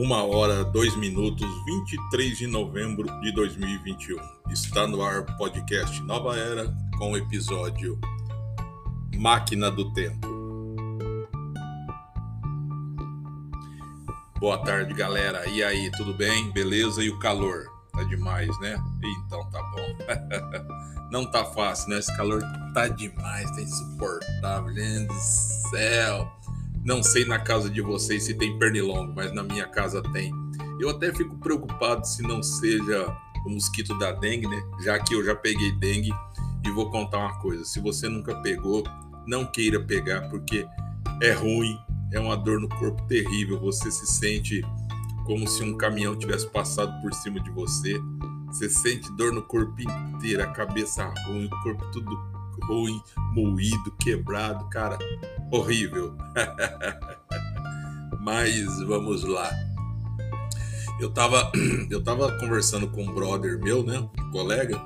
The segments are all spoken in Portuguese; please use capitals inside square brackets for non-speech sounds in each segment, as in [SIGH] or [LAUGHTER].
Uma hora, dois minutos, 23 de novembro de 2021. Está no ar podcast Nova Era com o episódio Máquina do Tempo. Boa tarde, galera. E aí, tudo bem? Beleza? E o calor? Tá demais, né? Então tá bom. [LAUGHS] Não tá fácil, né? Esse calor tá demais, tá insuportável. Gente do céu. Não sei na casa de vocês se tem pernilongo, mas na minha casa tem. Eu até fico preocupado se não seja o mosquito da dengue, né? Já que eu já peguei dengue e vou contar uma coisa: se você nunca pegou, não queira pegar porque é ruim, é uma dor no corpo terrível. Você se sente como se um caminhão tivesse passado por cima de você. Você sente dor no corpo inteiro, a cabeça ruim, o corpo tudo ruim, moído, quebrado, cara, horrível. [LAUGHS] Mas vamos lá. Eu tava, [CLEARS THROAT] eu tava conversando com um brother meu, né, um colega,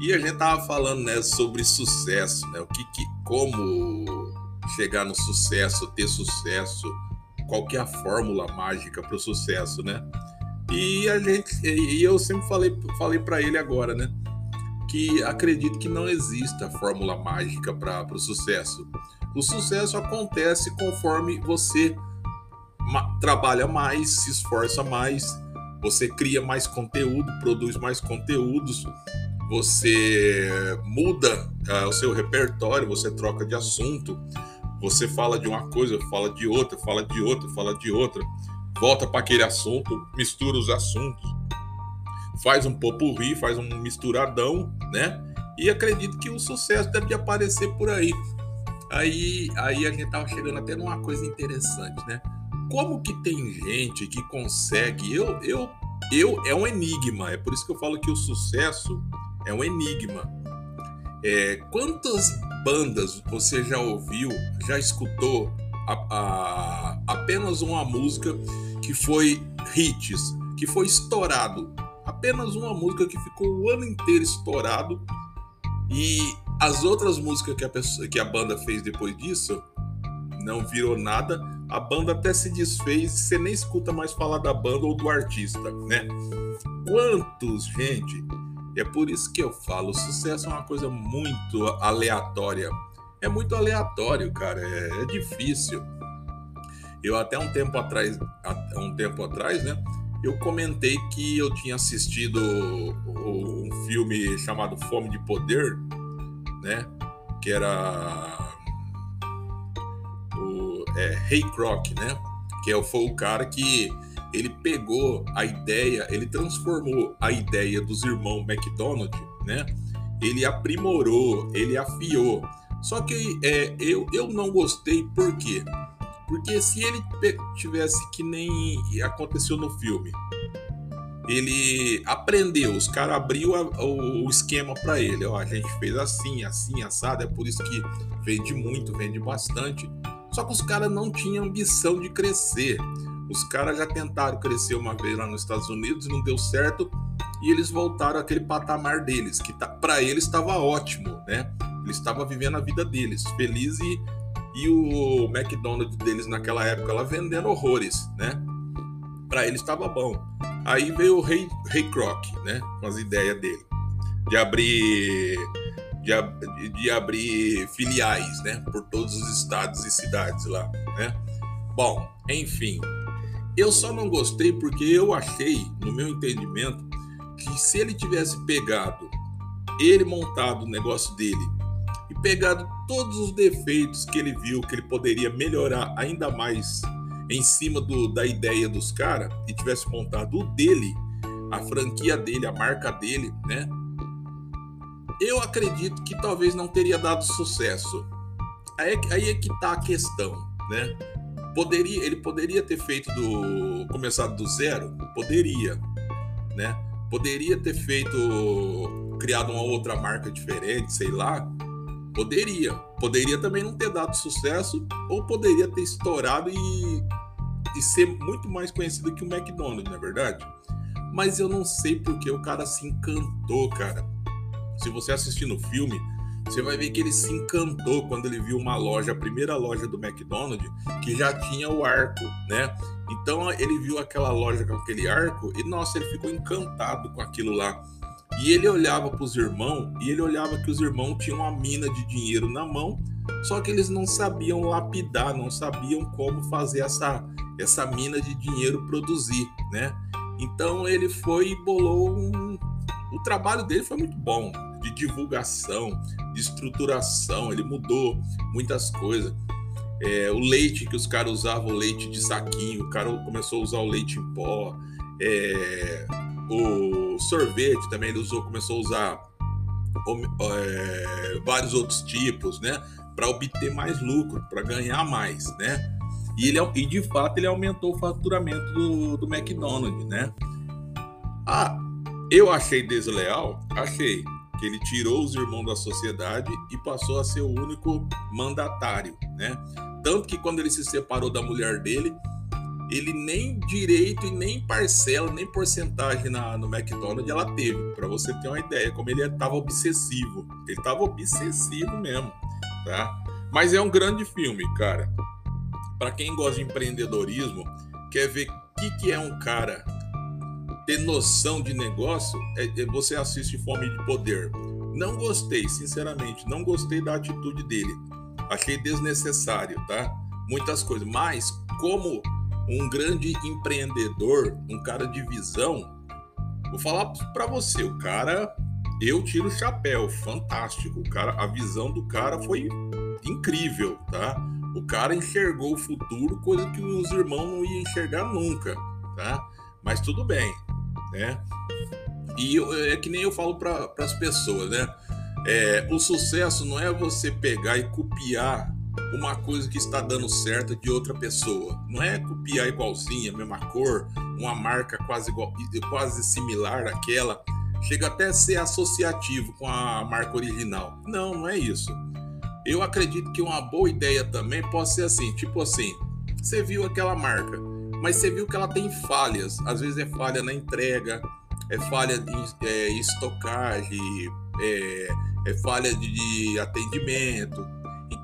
e a gente tava falando, né, sobre sucesso, né, o que, que como chegar no sucesso, ter sucesso, qual que é a fórmula mágica para o sucesso, né? E a gente, e eu sempre falei, falei para ele agora, né? Que acredito que não exista fórmula mágica para o sucesso. O sucesso acontece conforme você trabalha mais, se esforça mais, você cria mais conteúdo, produz mais conteúdos, você muda uh, o seu repertório, você troca de assunto, você fala de uma coisa, fala de outra, fala de outra, fala de outra, volta para aquele assunto, mistura os assuntos faz um popurri, faz um misturadão, né? E acredito que o sucesso deve aparecer por aí. Aí, aí a gente tava chegando até numa coisa interessante, né? Como que tem gente que consegue? Eu, eu, eu é um enigma. É por isso que eu falo que o sucesso é um enigma. É, quantas bandas você já ouviu, já escutou a, a, apenas uma música que foi hits, que foi estourado apenas uma música que ficou o ano inteiro estourado e as outras músicas que a, pessoa, que a banda fez depois disso não virou nada. A banda até se desfez, você nem escuta mais falar da banda ou do artista, né? Quantos, gente? É por isso que eu falo, sucesso é uma coisa muito aleatória. É muito aleatório, cara, é, é difícil. Eu até um tempo atrás, um tempo atrás, né? Eu comentei que eu tinha assistido um filme chamado Fome de Poder, né? Que era o é, Ray Kroc, né? Que é foi o cara que ele pegou a ideia, ele transformou a ideia dos irmãos McDonald, né? Ele aprimorou, ele afiou. Só que é, eu, eu não gostei, por quê? Porque se ele tivesse que nem aconteceu no filme, ele aprendeu, os caras abriu a, o, esquema para ele. Ó, a gente fez assim, assim, assado, é por isso que vende muito, vende bastante. Só que os caras não tinham ambição de crescer. Os caras já tentaram crescer uma vez lá nos Estados Unidos, não deu certo, e eles voltaram àquele patamar deles, que tá, para eles estava ótimo, né? Eles estavam vivendo a vida deles, feliz e e o McDonald's deles naquela época lá vendendo horrores, né? Para eles estava bom. Aí veio o Rei, Rei Kroc, né? Com as ideias dele de abrir de, de, abrir filiais, né? Por todos os estados e cidades lá, né? Bom, enfim, eu só não gostei porque eu achei, no meu entendimento, que se ele tivesse pegado ele montado o negócio dele e pegado todos os defeitos que ele viu que ele poderia melhorar ainda mais em cima do, da ideia dos caras e tivesse montado o dele, a franquia dele, a marca dele, né? Eu acredito que talvez não teria dado sucesso. Aí, é aí é que tá a questão, né? Poderia, ele poderia ter feito do começado do zero, poderia, né? Poderia ter feito criado uma outra marca diferente, sei lá, Poderia. Poderia também não ter dado sucesso, ou poderia ter estourado e, e ser muito mais conhecido que o McDonald's, não é verdade? Mas eu não sei porque o cara se encantou, cara. Se você assistir no filme, você vai ver que ele se encantou quando ele viu uma loja, a primeira loja do McDonald's, que já tinha o arco, né? Então ele viu aquela loja com aquele arco e nossa, ele ficou encantado com aquilo lá. E ele olhava para os irmãos e ele olhava que os irmãos tinham uma mina de dinheiro na mão, só que eles não sabiam lapidar, não sabiam como fazer essa essa mina de dinheiro produzir, né? Então ele foi e bolou um... o trabalho dele foi muito bom de divulgação, de estruturação, ele mudou muitas coisas. É, o leite que os caras usavam, o leite de saquinho, o cara começou a usar o leite em pó. É, o sorvete também ele usou, começou a usar é, vários outros tipos, né? Para obter mais lucro, para ganhar mais, né? E, ele, e de fato ele aumentou o faturamento do, do McDonald's, né? Ah, eu achei desleal? Achei que ele tirou os irmãos da sociedade e passou a ser o único mandatário, né? Tanto que quando ele se separou da mulher dele, ele nem direito e nem parcela, nem porcentagem na, no McDonald's ela teve. Para você ter uma ideia, como ele estava obsessivo. Ele estava obsessivo mesmo, tá? Mas é um grande filme, cara. Para quem gosta de empreendedorismo, quer ver o que, que é um cara ter noção de negócio, é, é, você assiste Fome de Poder. Não gostei, sinceramente, não gostei da atitude dele. Achei desnecessário, tá? Muitas coisas. Mas, como um grande empreendedor, um cara de visão, vou falar para você, o cara, eu tiro o chapéu, fantástico. O cara, a visão do cara foi incrível, tá? O cara enxergou o futuro, coisa que os irmãos não iam enxergar nunca, tá? Mas tudo bem, né? E eu, é que nem eu falo para as pessoas, né? É, o sucesso não é você pegar e copiar uma coisa que está dando certo de outra pessoa. Não é copiar igualzinha, mesma cor, uma marca quase igual, quase similar àquela. Chega até a ser associativo com a marca original. Não, não é isso. Eu acredito que uma boa ideia também pode ser assim, tipo assim, você viu aquela marca, mas você viu que ela tem falhas. Às vezes é falha na entrega, é falha em é, estocagem, é, é falha de, de atendimento.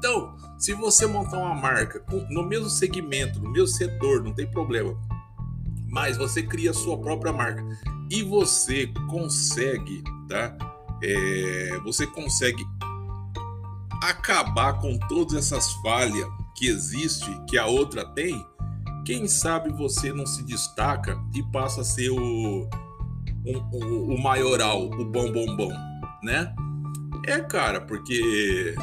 Então, se você montar uma marca no mesmo segmento, no mesmo setor, não tem problema. Mas você cria a sua própria marca e você consegue, tá? É, você consegue acabar com todas essas falhas que existe, que a outra tem. Quem sabe você não se destaca e passa a ser o, o, o maioral, o bom bom bom, né? É, cara, porque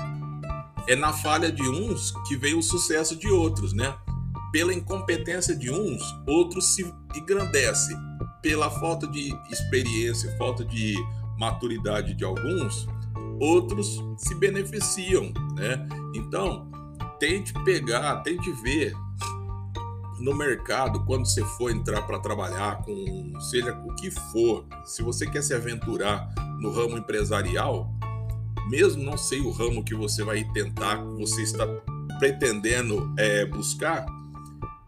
é na falha de uns que vem o sucesso de outros, né? Pela incompetência de uns, outros se engrandecem. Pela falta de experiência, falta de maturidade de alguns, outros se beneficiam, né? Então, tente pegar, tente ver no mercado quando você for entrar para trabalhar com seja o que for, se você quer se aventurar no ramo empresarial, mesmo não sei o ramo que você vai tentar, você está pretendendo é, buscar,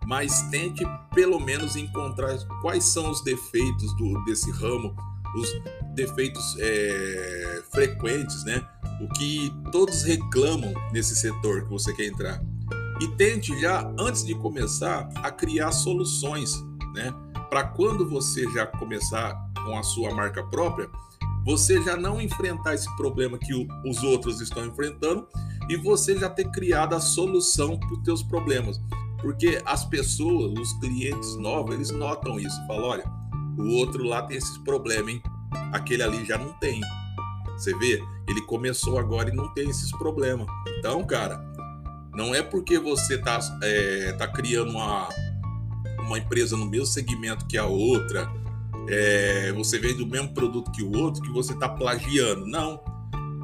mas tente pelo menos encontrar quais são os defeitos do, desse ramo, os defeitos é, frequentes, né? O que todos reclamam nesse setor que você quer entrar. E tente já, antes de começar, a criar soluções, né? Para quando você já começar com a sua marca própria, você já não enfrentar esse problema que o, os outros estão enfrentando e você já ter criado a solução para os teus problemas. Porque as pessoas, os clientes novos, eles notam isso. Falam, olha, o outro lá tem esses problemas, hein? Aquele ali já não tem. Você vê? Ele começou agora e não tem esses problemas. Então, cara, não é porque você tá, é, tá criando uma, uma empresa no mesmo segmento que a outra, é, você vende o mesmo produto que o outro, que você está plagiando. Não.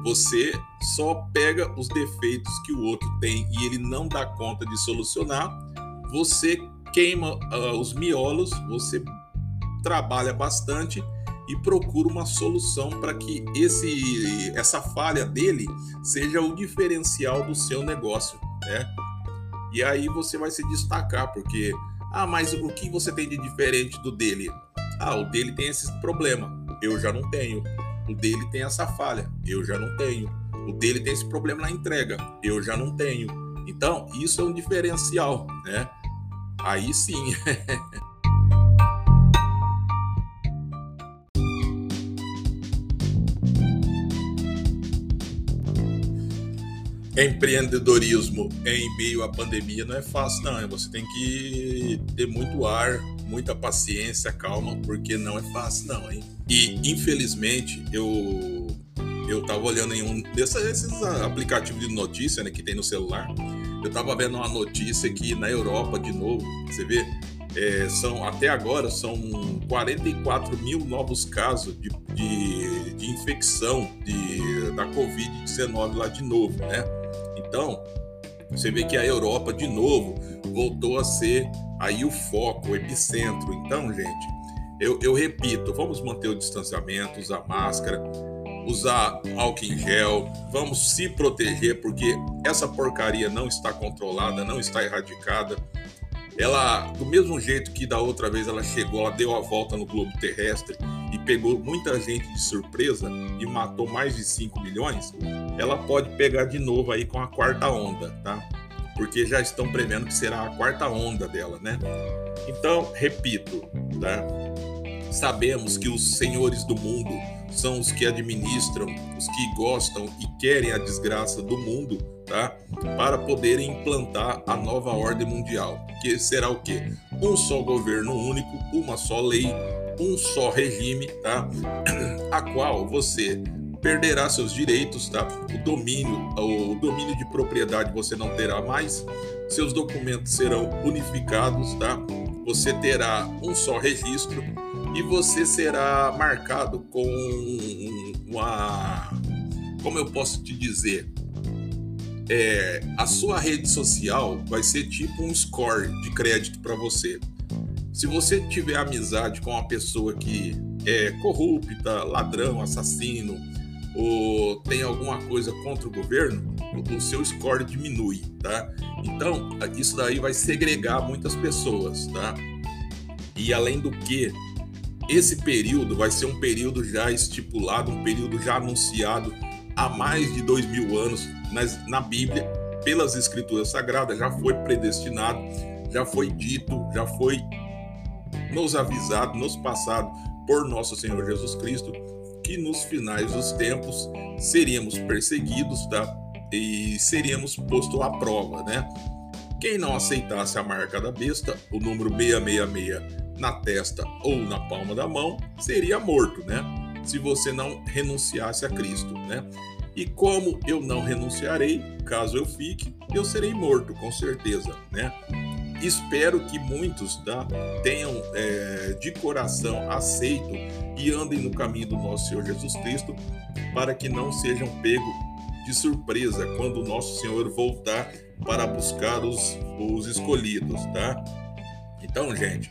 Você só pega os defeitos que o outro tem e ele não dá conta de solucionar. Você queima uh, os miolos, você trabalha bastante e procura uma solução para que esse, essa falha dele seja o diferencial do seu negócio, né? E aí você vai se destacar, porque ah, mas o que você tem de diferente do dele? Ah, o dele tem esse problema, eu já não tenho. O dele tem essa falha, eu já não tenho. O dele tem esse problema na entrega, eu já não tenho. Então, isso é um diferencial, né? Aí sim. [LAUGHS] Empreendedorismo em meio à pandemia não é fácil, não. Você tem que ter muito ar, muita paciência, calma, porque não é fácil, não, hein? E infelizmente eu eu tava olhando em um desses aplicativos de notícia né, que tem no celular. Eu tava vendo uma notícia que na Europa, de novo, você vê, é, são até agora são 44 mil novos casos de, de, de infecção de, da Covid-19 lá de novo, né? Então, você vê que a Europa, de novo, voltou a ser aí o foco, o epicentro. Então, gente, eu, eu repito, vamos manter o distanciamento, usar máscara, usar álcool em gel, vamos se proteger, porque essa porcaria não está controlada, não está erradicada. Ela, do mesmo jeito que da outra vez ela chegou, ela deu a volta no globo terrestre e pegou muita gente de surpresa e matou mais de 5 milhões, ela pode pegar de novo aí com a quarta onda, tá? Porque já estão prevendo que será a quarta onda dela, né? Então, repito, tá? Sabemos que os senhores do mundo são os que administram, os que gostam e querem a desgraça do mundo, tá? Para poderem implantar a nova ordem mundial, que será o quê? Um só governo único, uma só lei, um só regime, tá? A qual você perderá seus direitos, tá? O domínio, o domínio de propriedade você não terá mais, seus documentos serão unificados, tá? Você terá um só registro e você será marcado com uma, como eu posso te dizer, é, a sua rede social vai ser tipo um score de crédito para você. Se você tiver amizade com uma pessoa que é corrupta, ladrão, assassino, ou tem alguma coisa contra o governo, o seu score diminui, tá? Então, isso daí vai segregar muitas pessoas, tá? E além do que, esse período vai ser um período já estipulado, um período já anunciado há mais de dois mil anos na Bíblia, pelas Escrituras Sagradas, já foi predestinado, já foi dito, já foi nos avisado, nos passado por nosso Senhor Jesus Cristo, que nos finais dos tempos seríamos perseguidos, tá? E seríamos posto à prova, né? Quem não aceitasse a marca da besta, o número 666 na testa ou na palma da mão, seria morto, né? Se você não renunciasse a Cristo, né? E como eu não renunciarei, caso eu fique, eu serei morto, com certeza, né? Espero que muitos tá, tenham é, de coração aceito e andem no caminho do nosso Senhor Jesus Cristo, para que não sejam pegos de surpresa quando o nosso Senhor voltar para buscar os, os escolhidos, tá? Então, gente,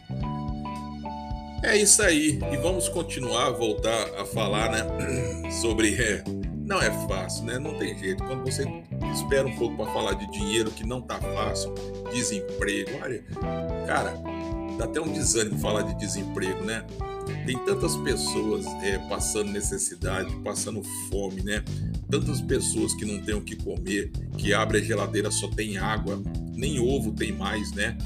é isso aí. E vamos continuar, voltar a falar, né? [CLEARS THROAT] Sobre. É, não é fácil, né? Não tem jeito. Quando você espera um pouco para falar de dinheiro que não tá fácil, desemprego, olha, cara, dá até um desânimo falar de desemprego, né? Tem tantas pessoas é, passando necessidade, passando fome, né? Tantas pessoas que não têm o que comer, que abre a geladeira só tem água, nem ovo tem mais, né?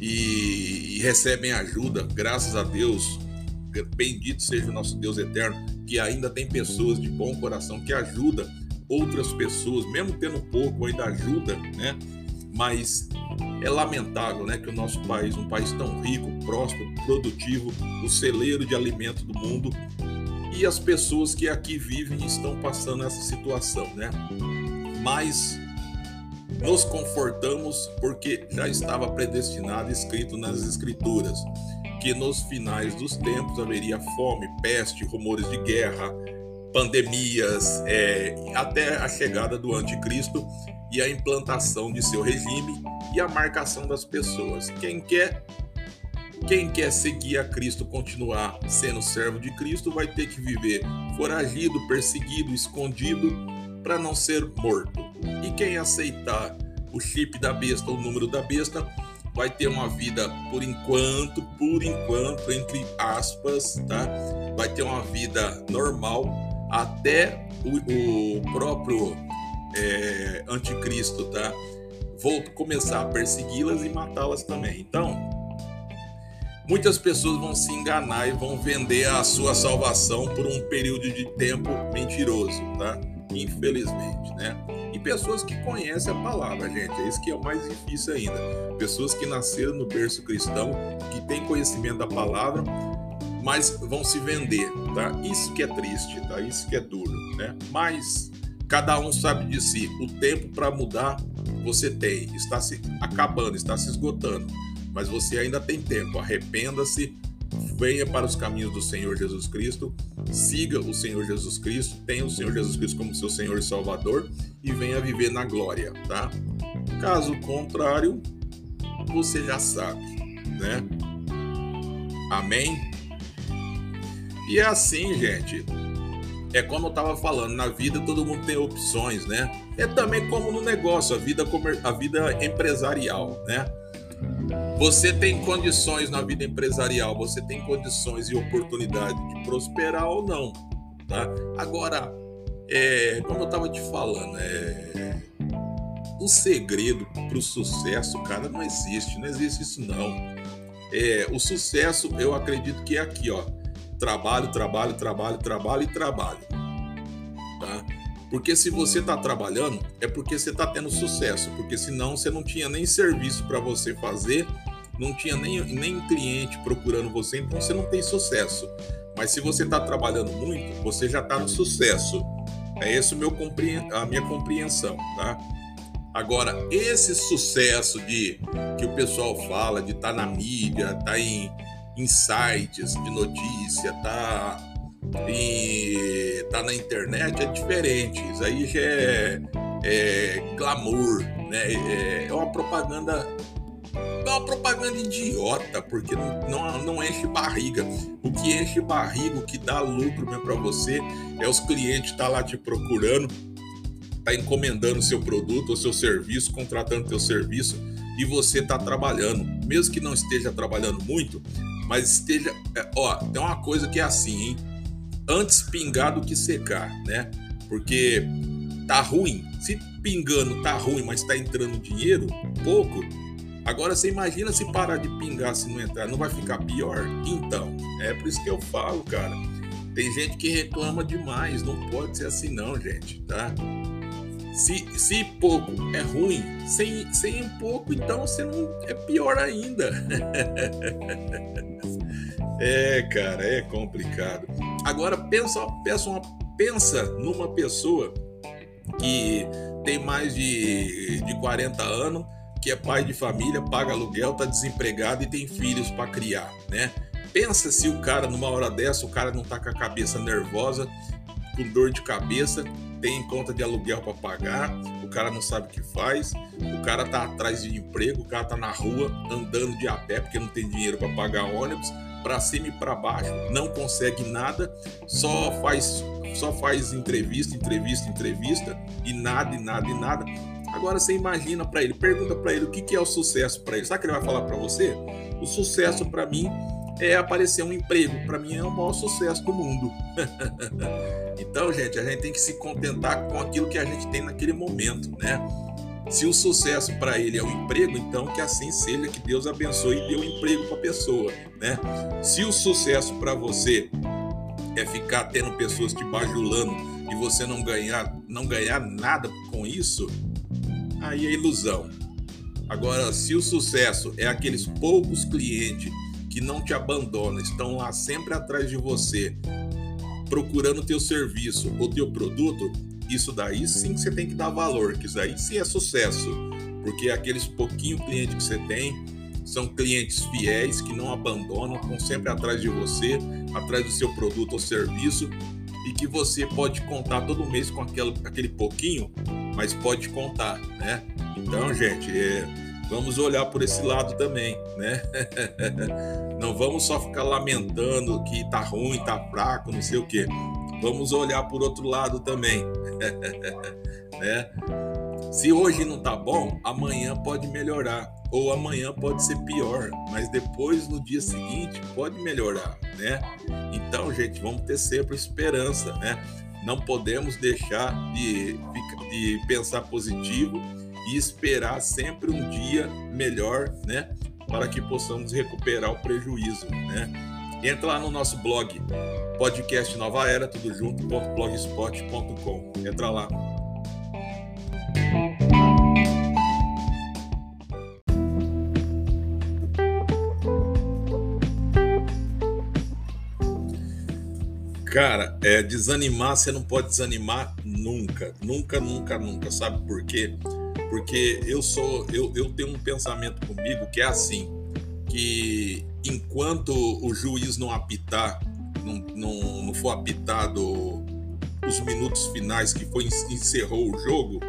e, e recebem ajuda, graças a Deus. Bendito seja o nosso Deus eterno, que ainda tem pessoas de bom coração que ajuda outras pessoas, mesmo tendo pouco, ainda ajuda, né? Mas é lamentável, né, que o nosso país, um país tão rico, próspero, produtivo, o celeiro de alimento do mundo, e as pessoas que aqui vivem estão passando essa situação, né? Mas nos confortamos porque já estava predestinado, escrito nas Escrituras, que nos finais dos tempos haveria fome, peste, rumores de guerra, pandemias, é, até a chegada do Anticristo e a implantação de seu regime e a marcação das pessoas. Quem quer quem quer seguir a Cristo, continuar sendo servo de Cristo, vai ter que viver foragido, perseguido, escondido, para não ser morto. E quem aceitar o chip da besta, o número da besta, vai ter uma vida por enquanto, por enquanto, entre aspas, tá? Vai ter uma vida normal até o, o próprio é, anticristo, tá? Vou começar a persegui-las e matá-las também. Então, muitas pessoas vão se enganar e vão vender a sua salvação por um período de tempo mentiroso, tá? Infelizmente, né? Pessoas que conhecem a palavra, gente, é isso que é o mais difícil ainda. Pessoas que nasceram no berço cristão, que têm conhecimento da palavra, mas vão se vender, tá? Isso que é triste, tá? Isso que é duro, né? Mas cada um sabe de si. O tempo para mudar você tem, está se acabando, está se esgotando, mas você ainda tem tempo. Arrependa-se, venha para os caminhos do Senhor Jesus Cristo, siga o Senhor Jesus Cristo, tenha o Senhor Jesus Cristo como seu Senhor e Salvador e venha viver na glória, tá? Caso contrário, você já sabe, né? Amém? E é assim, gente. É como eu estava falando, na vida todo mundo tem opções, né? É também como no negócio, a vida, a vida empresarial, né? Você tem condições na vida empresarial, você tem condições e oportunidade de prosperar ou não, tá? Agora, é, como eu estava te falando, é, o segredo para o sucesso, cara, não existe, não existe isso não. É, o sucesso, eu acredito que é aqui, ó, trabalho, trabalho, trabalho, trabalho e trabalho, tá? Porque se você está trabalhando, é porque você está tendo sucesso, porque senão você não tinha nem serviço para você fazer, não tinha nem, nem cliente procurando você, então você não tem sucesso. Mas se você está trabalhando muito, você já está no sucesso. É meu a minha compreensão, tá? Agora, esse sucesso de que o pessoal fala de estar tá na mídia, tá em, em sites de notícia, tá e tá na internet é diferente. Isso aí já é, é glamour, né? É, é uma propaganda é uma propaganda idiota, porque não, não, não, enche barriga. O que enche barriga, o que dá lucro para você, é os clientes estar tá lá te procurando, tá encomendando seu produto ou seu serviço, contratando teu serviço e você tá trabalhando. Mesmo que não esteja trabalhando muito, mas esteja. É, ó, tem uma coisa que é assim, hein? Antes pingar do que secar, né? Porque tá ruim. Se pingando tá ruim, mas tá entrando dinheiro, pouco. Agora você imagina se parar de pingar se não entrar, não vai ficar pior? Então, é por isso que eu falo, cara. Tem gente que reclama demais, não pode ser assim não, gente, tá? Se, se pouco é ruim, sem, sem um pouco, então você não é pior ainda. [LAUGHS] é, cara, é complicado. Agora pensa, pensa, uma, pensa numa pessoa que tem mais de, de 40 anos, que é pai de família, paga aluguel, tá desempregado e tem filhos para criar, né? Pensa se o cara, numa hora dessa, o cara não tá com a cabeça nervosa, com dor de cabeça, tem conta de aluguel para pagar, o cara não sabe o que faz, o cara tá atrás de emprego, o cara tá na rua andando de a pé porque não tem dinheiro para pagar ônibus, para cima e para baixo, não consegue nada, só faz só faz entrevista, entrevista, entrevista e nada e nada e nada. Agora você imagina para ele, pergunta para ele o que, que é o sucesso para ele. Sabe o que ele vai falar para você? O sucesso para mim é aparecer um emprego. Para mim é o maior sucesso do mundo. [LAUGHS] então, gente, a gente tem que se contentar com aquilo que a gente tem naquele momento, né? Se o sucesso para ele é o emprego, então que assim seja, que Deus abençoe e dê um emprego para a pessoa, né? Se o sucesso para você é ficar tendo pessoas te bajulando e você não ganhar, não ganhar nada com isso, aí é ilusão. Agora, se o sucesso é aqueles poucos clientes que não te abandonam, estão lá sempre atrás de você, procurando teu serviço ou teu produto, isso daí sim que você tem que dar valor, que isso daí sim é sucesso, porque aqueles pouquinho clientes que você tem são clientes fiéis que não abandonam, estão sempre atrás de você, atrás do seu produto ou serviço e que você pode contar todo mês com aquele, aquele pouquinho, mas pode contar, né? Então, gente, é, vamos olhar por esse lado também, né? [LAUGHS] não vamos só ficar lamentando que tá ruim, tá fraco, não sei o quê vamos olhar por outro lado também, [LAUGHS] né? Se hoje não tá bom, amanhã pode melhorar ou amanhã pode ser pior, mas depois no dia seguinte pode melhorar, né? Então, gente, vamos ter sempre esperança, né? não podemos deixar de, de pensar positivo e esperar sempre um dia melhor, né? Para que possamos recuperar o prejuízo, né? Entra lá no nosso blog, podcast Nova Era, tudo junto.blogspot.com. Entra lá. Cara, é, desanimar, você não pode desanimar nunca. Nunca, nunca, nunca. Sabe por quê? Porque eu sou. Eu, eu tenho um pensamento comigo que é assim: que enquanto o juiz não apitar, não, não, não for apitado os minutos finais que foi encerrou o jogo,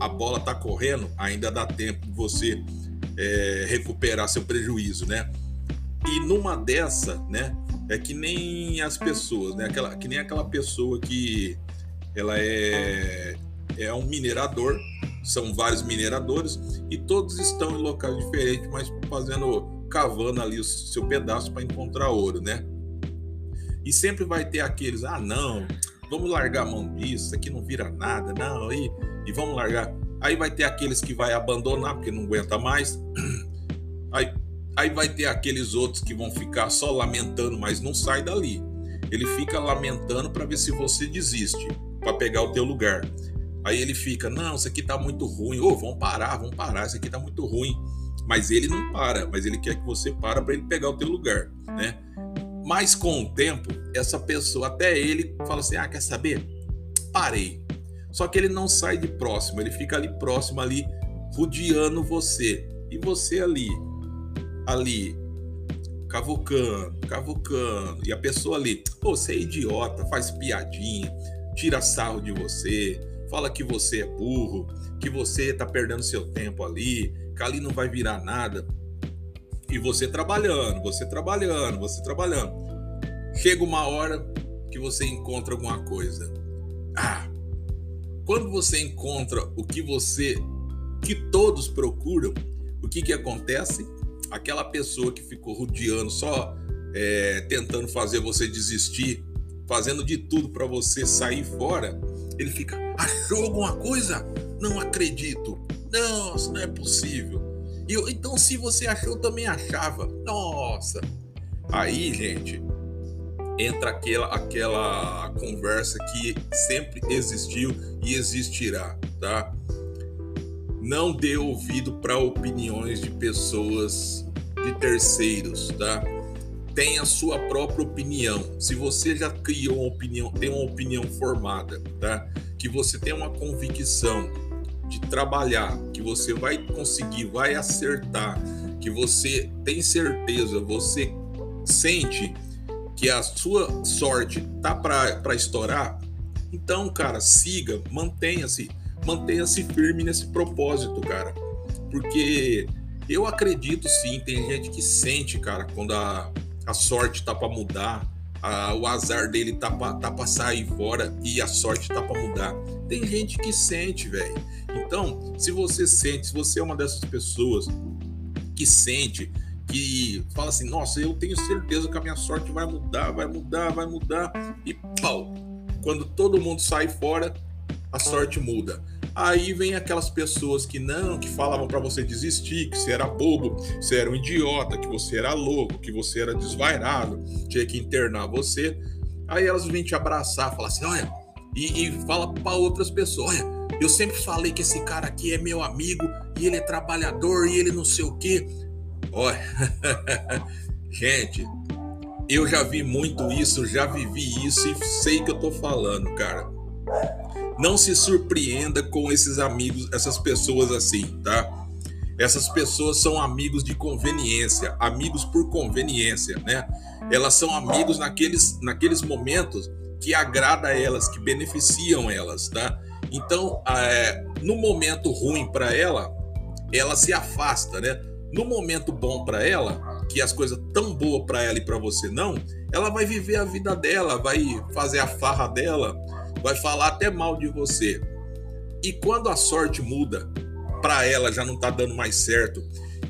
a bola tá correndo, ainda dá tempo de você é, recuperar seu prejuízo, né? E numa dessa, né? É que nem as pessoas, né? Aquela, que nem aquela pessoa que ela é, é um minerador, são vários mineradores e todos estão em locais diferentes, mas fazendo, cavando ali o seu pedaço para encontrar ouro, né? E sempre vai ter aqueles, ah, não, vamos largar a mão disso, isso aqui não vira nada, não, e, e vamos largar. Aí vai ter aqueles que vai abandonar porque não aguenta mais. [CLEARS THROAT] Aí Aí vai ter aqueles outros que vão ficar só lamentando, mas não sai dali. Ele fica lamentando para ver se você desiste, para pegar o teu lugar. Aí ele fica, não, isso aqui tá muito ruim. Ô, oh, vamos parar, vamos parar, isso aqui tá muito ruim. Mas ele não para, mas ele quer que você para para ele pegar o teu lugar, né? Mas com o tempo, essa pessoa, até ele fala assim: "Ah, quer saber? Parei". Só que ele não sai de próximo, ele fica ali próximo ali rodeando você. E você ali, ali cavucando, cavucando, e a pessoa ali, pô, você é idiota, faz piadinha, tira sarro de você, fala que você é burro, que você tá perdendo seu tempo ali, que ali não vai virar nada. E você trabalhando, você trabalhando, você trabalhando. Chega uma hora que você encontra alguma coisa. Ah, quando você encontra o que você, que todos procuram, o que que acontece? aquela pessoa que ficou rodeando, só é, tentando fazer você desistir, fazendo de tudo para você sair fora, ele fica: achou alguma coisa? Não acredito. Nossa, não é possível. Eu, então, se você achou, também achava. Nossa. Aí, gente, entra aquela, aquela conversa que sempre existiu e existirá, tá? não dê ouvido para opiniões de pessoas de terceiros, tá? Tenha a sua própria opinião. Se você já criou uma opinião, tem uma opinião formada, tá? Que você tem uma convicção de trabalhar, que você vai conseguir, vai acertar, que você tem certeza, você sente que a sua sorte tá para estourar, então, cara, siga, mantenha-se mantenha-se firme nesse propósito, cara. Porque eu acredito sim, tem gente que sente, cara, quando a, a sorte tá para mudar, a, o azar dele tá pra, tá pra sair fora e a sorte tá para mudar. Tem gente que sente, velho. Então, se você sente, se você é uma dessas pessoas que sente, que fala assim, nossa, eu tenho certeza que a minha sorte vai mudar, vai mudar, vai mudar, e pau! Quando todo mundo sai fora, a sorte muda. Aí vem aquelas pessoas que não, que falavam para você desistir, que você era bobo, que você era um idiota, que você era louco, que você era desvairado, tinha que internar você. Aí elas vêm te abraçar, falar assim, olha, e, e fala para outras pessoas, olha, eu sempre falei que esse cara aqui é meu amigo e ele é trabalhador e ele não sei o quê. Olha, [LAUGHS] gente, eu já vi muito isso, já vivi isso e sei que eu tô falando, cara. Não se surpreenda com esses amigos, essas pessoas assim, tá? Essas pessoas são amigos de conveniência, amigos por conveniência, né? Elas são amigos naqueles, naqueles momentos que agrada elas, que beneficiam elas, tá? Então, é, no momento ruim para ela, ela se afasta, né? No momento bom para ela, que as coisas tão boas para ela e para você não, ela vai viver a vida dela, vai fazer a farra dela, vai falar até mal de você. E quando a sorte muda, para ela já não tá dando mais certo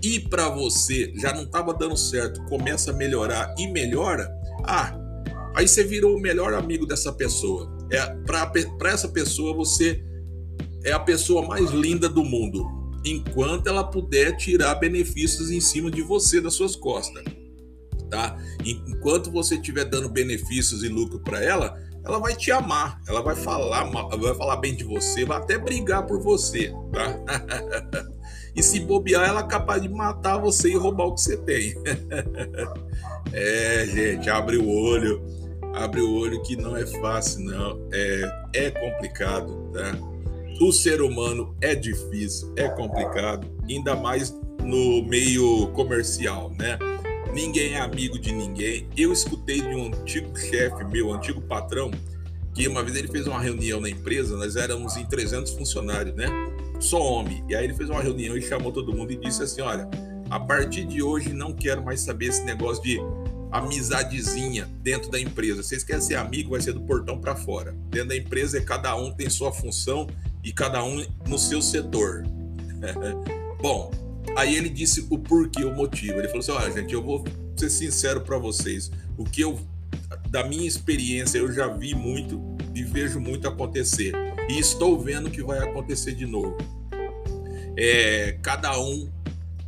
e para você já não tava dando certo, começa a melhorar e melhora, ah, aí você virou o melhor amigo dessa pessoa. É para essa pessoa você é a pessoa mais linda do mundo, enquanto ela puder tirar benefícios em cima de você das suas costas, tá? Enquanto você estiver dando benefícios e lucro para ela, ela vai te amar, ela vai falar, vai falar bem de você, vai até brigar por você, tá? [LAUGHS] e se bobear, ela é capaz de matar você e roubar o que você tem. [LAUGHS] é, gente, abre o olho, abre o olho que não é fácil, não, é, é complicado, tá? O ser humano é difícil, é complicado, ainda mais no meio comercial, né? Ninguém é amigo de ninguém. Eu escutei de um antigo chefe meu, antigo patrão, que uma vez ele fez uma reunião na empresa, nós éramos em 300 funcionários, né? Só homem. E aí ele fez uma reunião e chamou todo mundo e disse assim: Olha, a partir de hoje não quero mais saber esse negócio de amizadezinha dentro da empresa. Vocês querem ser amigo, vai ser do portão para fora. Dentro da empresa, cada um tem sua função e cada um no seu setor. [LAUGHS] Bom, Aí ele disse o porquê, o motivo. Ele falou assim: olha, gente, eu vou ser sincero para vocês. O que eu, da minha experiência, eu já vi muito e vejo muito acontecer. E estou vendo que vai acontecer de novo. É, cada um,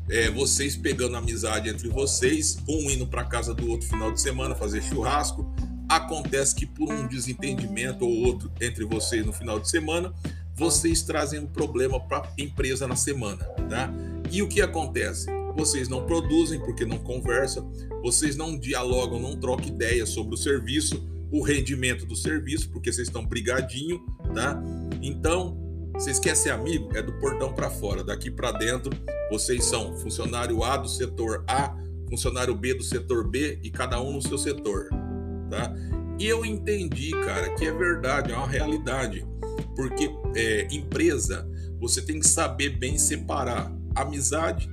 é, vocês pegando amizade entre vocês, um indo para casa do outro final de semana fazer churrasco. Acontece que por um desentendimento ou outro entre vocês no final de semana, vocês trazem um problema para a empresa na semana, tá? E o que acontece? Vocês não produzem porque não conversam, vocês não dialogam, não trocam ideias sobre o serviço, o rendimento do serviço, porque vocês estão brigadinho, tá? Então, vocês querem ser amigo? É do portão para fora, daqui para dentro, vocês são funcionário A do setor A, funcionário B do setor B e cada um no seu setor, tá? E eu entendi, cara, que é verdade, é uma realidade, porque é, empresa você tem que saber bem separar amizade,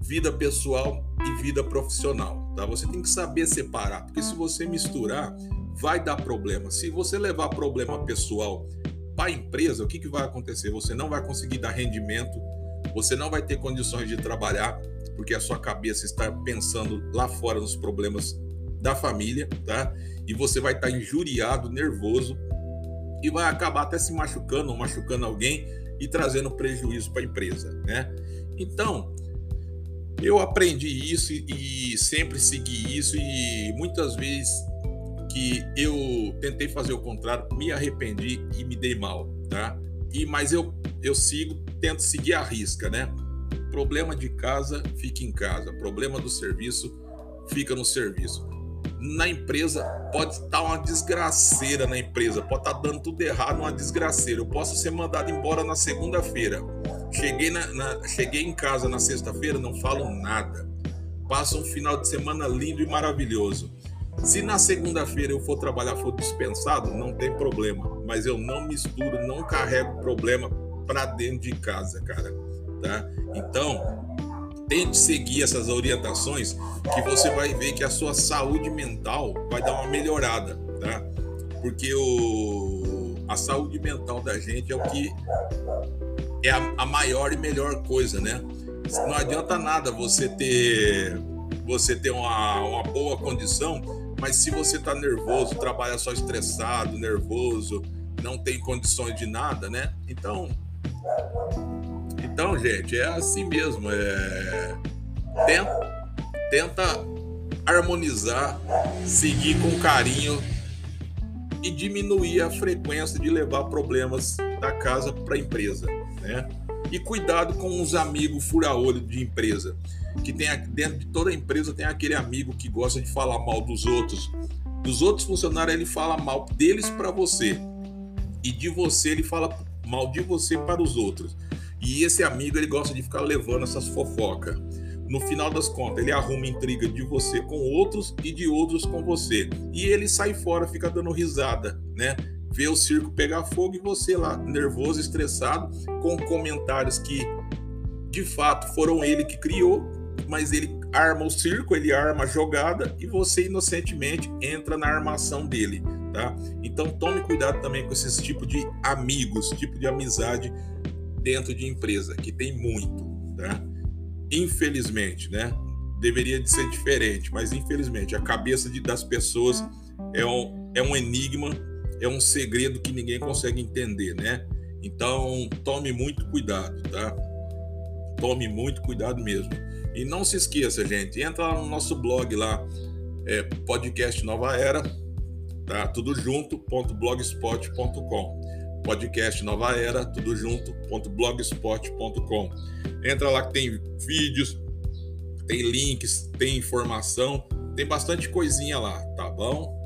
vida pessoal e vida profissional, tá? Você tem que saber separar, porque se você misturar, vai dar problema. Se você levar problema pessoal para a empresa, o que, que vai acontecer? Você não vai conseguir dar rendimento, você não vai ter condições de trabalhar, porque a sua cabeça está pensando lá fora nos problemas da família, tá? E você vai estar injuriado, nervoso e vai acabar até se machucando ou machucando alguém e trazendo prejuízo para a empresa, né? Então, eu aprendi isso e sempre segui isso e muitas vezes que eu tentei fazer o contrário, me arrependi e me dei mal, tá? E mas eu eu sigo, tento seguir a risca, né? Problema de casa, fica em casa. Problema do serviço, fica no serviço na empresa pode estar uma desgraceira na empresa, pode estar dando tudo errado, uma desgraceira. Eu posso ser mandado embora na segunda-feira. Cheguei, na, na, cheguei em casa na sexta-feira, não falo nada. Passo um final de semana lindo e maravilhoso. Se na segunda-feira eu for trabalhar, for dispensado, não tem problema. Mas eu não misturo, não carrego problema para dentro de casa, cara. Tá? Então, tente seguir essas orientações que você vai ver que a sua saúde mental vai dar uma melhorada, tá? Porque o, a saúde mental da gente é o que é a, a maior e melhor coisa, né? Não adianta nada você ter você ter uma, uma boa condição, mas se você tá nervoso, trabalha só estressado, nervoso, não tem condições de nada, né? Então, então, gente, é assim mesmo. É... Tenta, tenta harmonizar, seguir com carinho e diminuir a frequência de levar problemas da casa para a empresa, né? E cuidado com os amigos fura-olho de empresa, que tem dentro de toda empresa tem aquele amigo que gosta de falar mal dos outros. Dos outros funcionários ele fala mal deles para você e de você ele fala mal de você para os outros. E esse amigo ele gosta de ficar levando essas fofocas. No final das contas, ele arruma intriga de você com outros e de outros com você. E ele sai fora, fica dando risada, né? Vê o circo pegar fogo e você lá, nervoso, estressado, com comentários que de fato foram ele que criou, mas ele arma o circo, ele arma a jogada e você inocentemente entra na armação dele, tá? Então tome cuidado também com esses tipos de amigos, tipo de amizade dentro de empresa, que tem muito, tá? Infelizmente, né? Deveria de ser diferente, mas infelizmente a cabeça de, das pessoas é um, é um enigma é um segredo que ninguém consegue entender, né? Então, tome muito cuidado, tá? Tome muito cuidado mesmo. E não se esqueça, gente, entra lá no nosso blog lá, é, podcast Nova Era, tá? Tudo junto, ponto blogspot.com. Podcast Nova Era, tudo junto, ponto blogspot.com. Entra lá que tem vídeos, tem links, tem informação, tem bastante coisinha lá, tá bom?